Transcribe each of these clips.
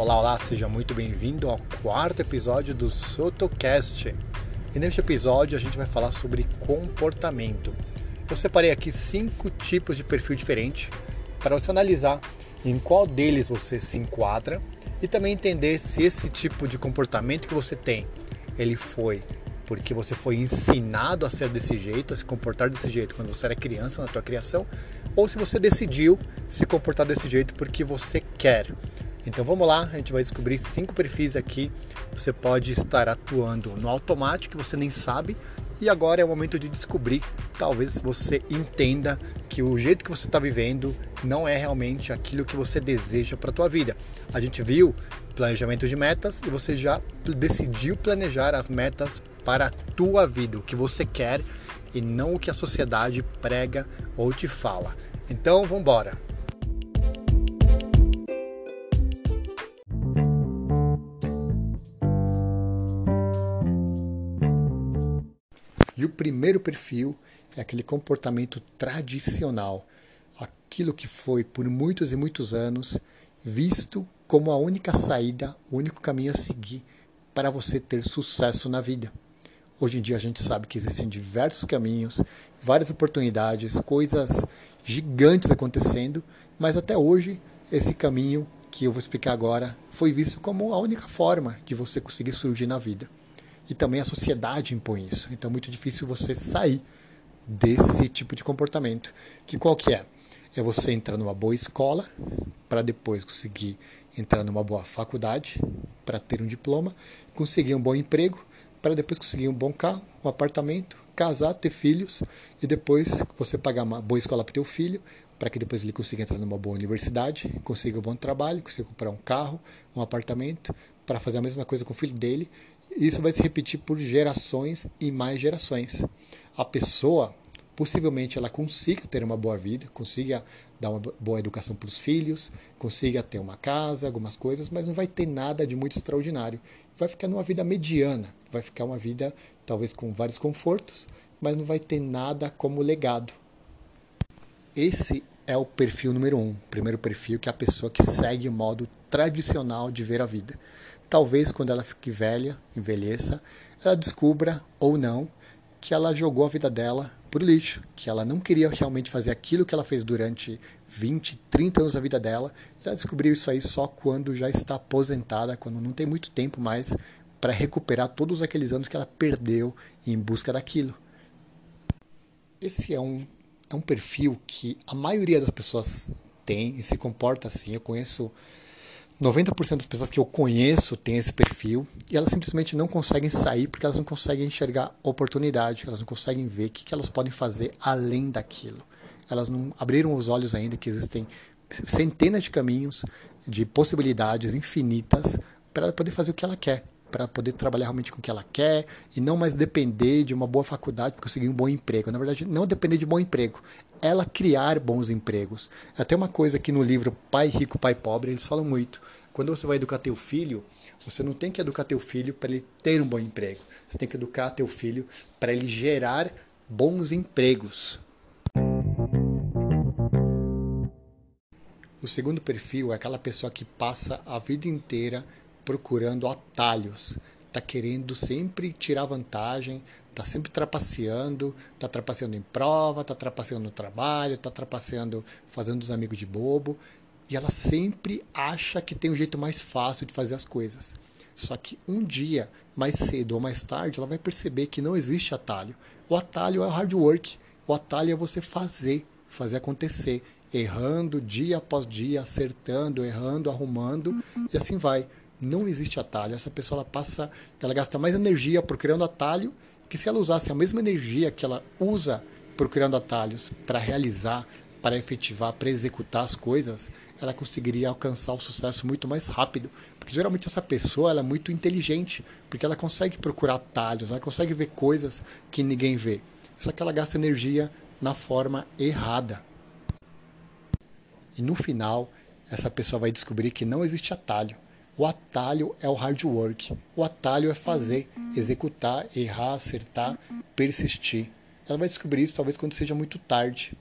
Olá, olá, seja muito bem-vindo ao quarto episódio do Sotocast. E neste episódio a gente vai falar sobre comportamento. Eu separei aqui cinco tipos de perfil diferente para você analisar em qual deles você se enquadra e também entender se esse tipo de comportamento que você tem, ele foi porque você foi ensinado a ser desse jeito, a se comportar desse jeito quando você era criança na tua criação, ou se você decidiu se comportar desse jeito porque você quer. Então vamos lá, a gente vai descobrir cinco perfis aqui. Você pode estar atuando no automático que você nem sabe, e agora é o momento de descobrir. Talvez você entenda que o jeito que você está vivendo não é realmente aquilo que você deseja para a tua vida. A gente viu planejamento de metas e você já decidiu planejar as metas para a tua vida, o que você quer e não o que a sociedade prega ou te fala. Então, vamos embora. E o primeiro perfil é aquele comportamento tradicional, aquilo que foi por muitos e muitos anos visto como a única saída, o único caminho a seguir para você ter sucesso na vida. Hoje em dia a gente sabe que existem diversos caminhos, várias oportunidades, coisas gigantes acontecendo, mas até hoje esse caminho que eu vou explicar agora foi visto como a única forma de você conseguir surgir na vida e também a sociedade impõe isso. Então é muito difícil você sair desse tipo de comportamento. Que qual que é? É você entrar numa boa escola para depois conseguir entrar numa boa faculdade para ter um diploma, conseguir um bom emprego para depois conseguir um bom carro, um apartamento, casar, ter filhos e depois você pagar uma boa escola para teu filho para que depois ele consiga entrar numa boa universidade, consiga um bom trabalho, consiga comprar um carro, um apartamento, para fazer a mesma coisa com o filho dele isso vai se repetir por gerações e mais gerações. A pessoa, possivelmente, ela consiga ter uma boa vida, consiga dar uma boa educação para os filhos, consiga ter uma casa, algumas coisas, mas não vai ter nada de muito extraordinário. Vai ficar numa vida mediana, vai ficar uma vida talvez com vários confortos, mas não vai ter nada como legado. Esse é o perfil número um, primeiro perfil que é a pessoa que segue o modo tradicional de ver a vida. Talvez quando ela fique velha, envelheça, ela descubra ou não que ela jogou a vida dela por lixo, que ela não queria realmente fazer aquilo que ela fez durante 20, 30 anos da vida dela. Ela descobriu isso aí só quando já está aposentada, quando não tem muito tempo mais para recuperar todos aqueles anos que ela perdeu em busca daquilo. Esse é um, é um perfil que a maioria das pessoas tem e se comporta assim. Eu conheço 90% das pessoas que eu conheço têm esse perfil e elas simplesmente não conseguem sair porque elas não conseguem enxergar oportunidade, elas não conseguem ver o que elas podem fazer além daquilo. Elas não abriram os olhos ainda que existem centenas de caminhos, de possibilidades infinitas para ela poder fazer o que ela quer para poder trabalhar realmente com o que ela quer e não mais depender de uma boa faculdade para conseguir um bom emprego. Na verdade, não depender de bom emprego, ela criar bons empregos. Até uma coisa que no livro Pai Rico, Pai Pobre, eles falam muito. Quando você vai educar teu filho, você não tem que educar teu filho para ele ter um bom emprego. Você tem que educar teu filho para ele gerar bons empregos. O segundo perfil é aquela pessoa que passa a vida inteira procurando atalhos, está querendo sempre tirar vantagem, está sempre trapaceando, está trapaceando em prova, está trapaceando no trabalho, está trapaceando fazendo os amigos de bobo, e ela sempre acha que tem um jeito mais fácil de fazer as coisas. Só que um dia, mais cedo ou mais tarde, ela vai perceber que não existe atalho. O atalho é o hard work. O atalho é você fazer, fazer acontecer, errando dia após dia, acertando, errando, arrumando, e assim vai não existe atalho. Essa pessoa ela passa, ela gasta mais energia procurando atalho que se ela usasse a mesma energia que ela usa procurando atalhos para realizar, para efetivar, para executar as coisas, ela conseguiria alcançar o sucesso muito mais rápido. Porque geralmente essa pessoa ela é muito inteligente, porque ela consegue procurar atalhos, ela consegue ver coisas que ninguém vê. Só que ela gasta energia na forma errada. E no final, essa pessoa vai descobrir que não existe atalho. O atalho é o hard work. O atalho é fazer, executar, errar, acertar, persistir. Ela vai descobrir isso talvez quando seja muito tarde.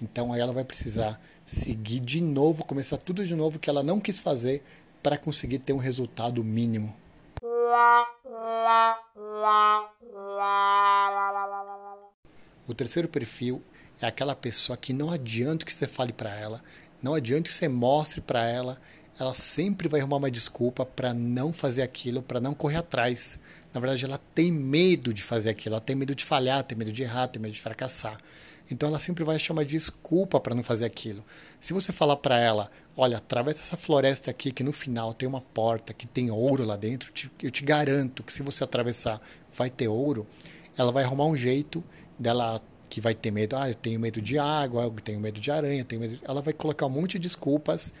Então aí ela vai precisar seguir de novo, começar tudo de novo que ela não quis fazer para conseguir ter um resultado mínimo. O terceiro perfil é aquela pessoa que não adianta que você fale para ela, não adianta que você mostre para ela, ela sempre vai arrumar uma desculpa para não fazer aquilo, para não correr atrás. Na verdade, ela tem medo de fazer aquilo, ela tem medo de falhar, tem medo de errar, tem medo de fracassar. Então ela sempre vai achar uma desculpa para não fazer aquilo. Se você falar para ela, olha, atravessa essa floresta aqui que no final tem uma porta que tem ouro lá dentro, eu te garanto que se você atravessar vai ter ouro, ela vai arrumar um jeito dela que vai ter medo, ah, eu tenho medo de água, eu tenho medo de aranha, tenho medo. Ela vai colocar um monte de desculpas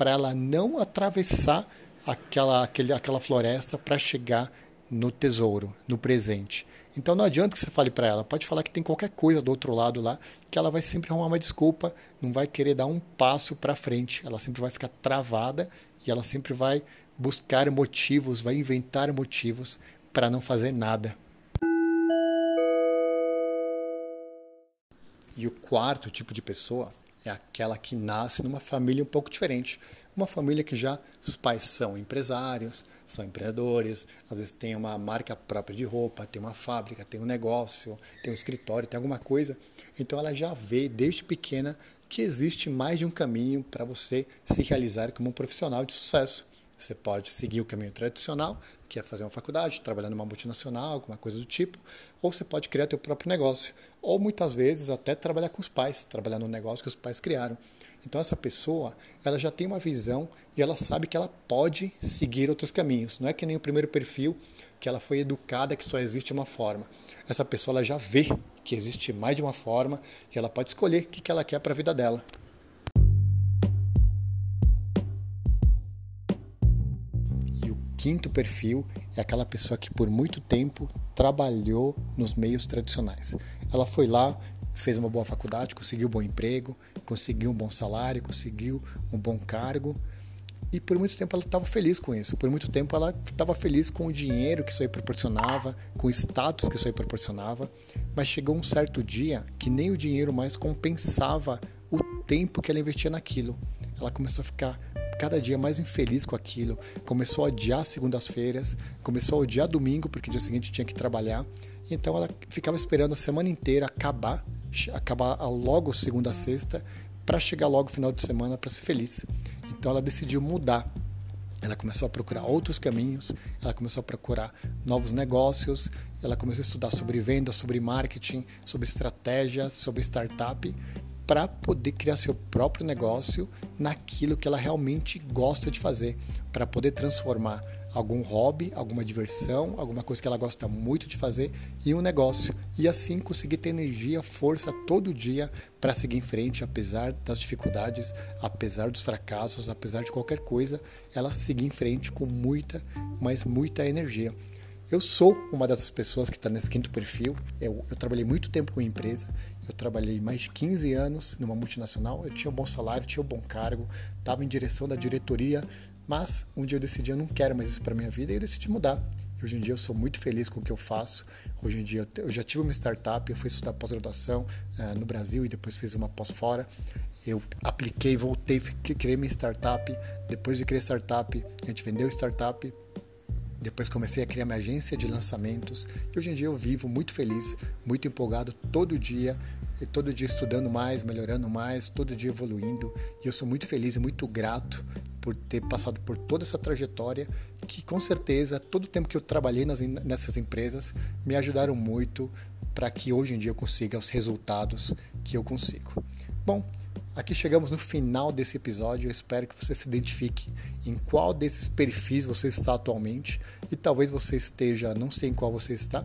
para ela não atravessar aquela, aquele, aquela floresta para chegar no tesouro, no presente. Então não adianta que você fale para ela, pode falar que tem qualquer coisa do outro lado lá, que ela vai sempre arrumar uma desculpa, não vai querer dar um passo para frente, ela sempre vai ficar travada e ela sempre vai buscar motivos, vai inventar motivos para não fazer nada. E o quarto tipo de pessoa é aquela que nasce numa família um pouco diferente. Uma família que já os pais são empresários, são empreendedores, às vezes tem uma marca própria de roupa, tem uma fábrica, tem um negócio, tem um escritório, tem alguma coisa. Então ela já vê desde pequena que existe mais de um caminho para você se realizar como um profissional de sucesso. Você pode seguir o caminho tradicional, que é fazer uma faculdade, trabalhar numa multinacional, alguma coisa do tipo, ou você pode criar teu próprio negócio, ou muitas vezes até trabalhar com os pais, trabalhar no negócio que os pais criaram. Então essa pessoa, ela já tem uma visão e ela sabe que ela pode seguir outros caminhos. Não é que nem o primeiro perfil que ela foi educada que só existe uma forma. Essa pessoa ela já vê que existe mais de uma forma e ela pode escolher o que ela quer para a vida dela. Quinto perfil é aquela pessoa que por muito tempo trabalhou nos meios tradicionais. Ela foi lá, fez uma boa faculdade, conseguiu um bom emprego, conseguiu um bom salário, conseguiu um bom cargo. E por muito tempo ela estava feliz com isso. Por muito tempo ela estava feliz com o dinheiro que isso aí proporcionava, com o status que isso aí proporcionava. Mas chegou um certo dia que nem o dinheiro mais compensava o tempo que ela investia naquilo. Ela começou a ficar cada dia mais infeliz com aquilo, começou a odiar segundas-feiras, começou a odiar domingo porque dia seguinte tinha que trabalhar. Então ela ficava esperando a semana inteira acabar acabar logo segunda a sexta para chegar logo final de semana para ser feliz. Então ela decidiu mudar. Ela começou a procurar outros caminhos, ela começou a procurar novos negócios, ela começou a estudar sobre venda, sobre marketing, sobre estratégias, sobre startup, para poder criar seu próprio negócio naquilo que ela realmente gosta de fazer, para poder transformar algum hobby, alguma diversão, alguma coisa que ela gosta muito de fazer e um negócio. E assim conseguir ter energia, força todo dia para seguir em frente, apesar das dificuldades, apesar dos fracassos, apesar de qualquer coisa, ela seguir em frente com muita, mas muita energia. Eu sou uma dessas pessoas que está nesse quinto perfil. Eu, eu, trabalhei muito tempo com empresa. Eu trabalhei mais de 15 anos numa multinacional. Eu tinha um bom salário, tinha um bom cargo, estava em direção da diretoria mas um dia eu decidi, eu não quero mais isso para minha vida e eu decidi mudar. E hoje em dia eu sou muito feliz com o que eu faço. Hoje em dia eu já tive uma startup, eu fui estudar pós-graduação uh, no Brasil e depois fiz uma pós fora. Eu apliquei, voltei, criei minha startup. Depois de criar startup, a gente vendeu startup. Depois comecei a criar minha agência de lançamentos. E hoje em dia eu vivo muito feliz, muito empolgado todo dia todo dia estudando mais, melhorando mais, todo dia evoluindo. E eu sou muito feliz e muito grato por ter passado por toda essa trajetória, que com certeza todo o tempo que eu trabalhei nas, nessas empresas me ajudaram muito para que hoje em dia eu consiga os resultados que eu consigo. Bom, aqui chegamos no final desse episódio. Eu espero que você se identifique em qual desses perfis você está atualmente e talvez você esteja, não sei em qual você está,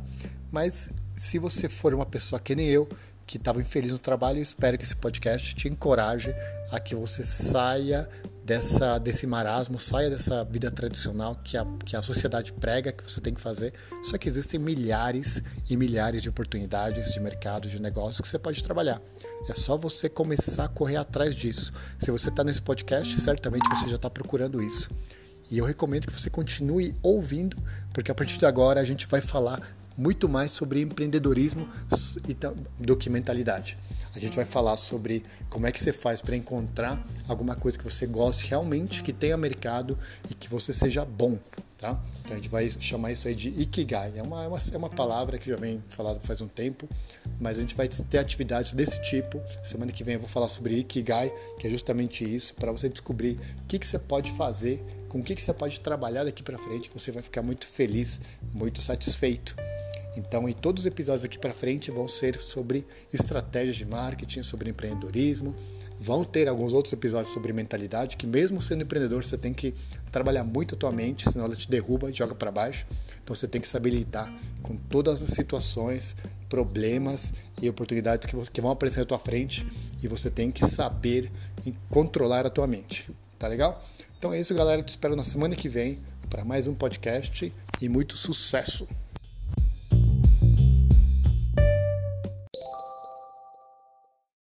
mas se você for uma pessoa que nem eu, que estava infeliz no trabalho, eu espero que esse podcast te encoraje a que você saia dessa, desse marasmo, saia dessa vida tradicional que a, que a sociedade prega que você tem que fazer. Só que existem milhares e milhares de oportunidades de mercado, de negócios que você pode trabalhar. É só você começar a correr atrás disso. Se você está nesse podcast, certamente você já está procurando isso. E eu recomendo que você continue ouvindo, porque a partir de agora a gente vai falar muito mais sobre empreendedorismo do que mentalidade. A gente vai falar sobre como é que você faz para encontrar alguma coisa que você goste realmente, que tenha mercado e que você seja bom, tá? Então a gente vai chamar isso aí de Ikigai. É uma, é uma, é uma palavra que já vem falado faz um tempo, mas a gente vai ter atividades desse tipo. Semana que vem eu vou falar sobre Ikigai, que é justamente isso, para você descobrir o que, que você pode fazer, com o que, que você pode trabalhar daqui para frente, você vai ficar muito feliz, muito satisfeito. Então, em todos os episódios aqui para frente vão ser sobre estratégias de marketing, sobre empreendedorismo. Vão ter alguns outros episódios sobre mentalidade, que mesmo sendo empreendedor, você tem que trabalhar muito a tua mente, senão ela te derruba e joga para baixo. Então você tem que saber lidar com todas as situações, problemas e oportunidades que vão aparecer à tua frente e você tem que saber controlar a tua mente. Tá legal? Então é isso, galera. Eu te espero na semana que vem para mais um podcast e muito sucesso!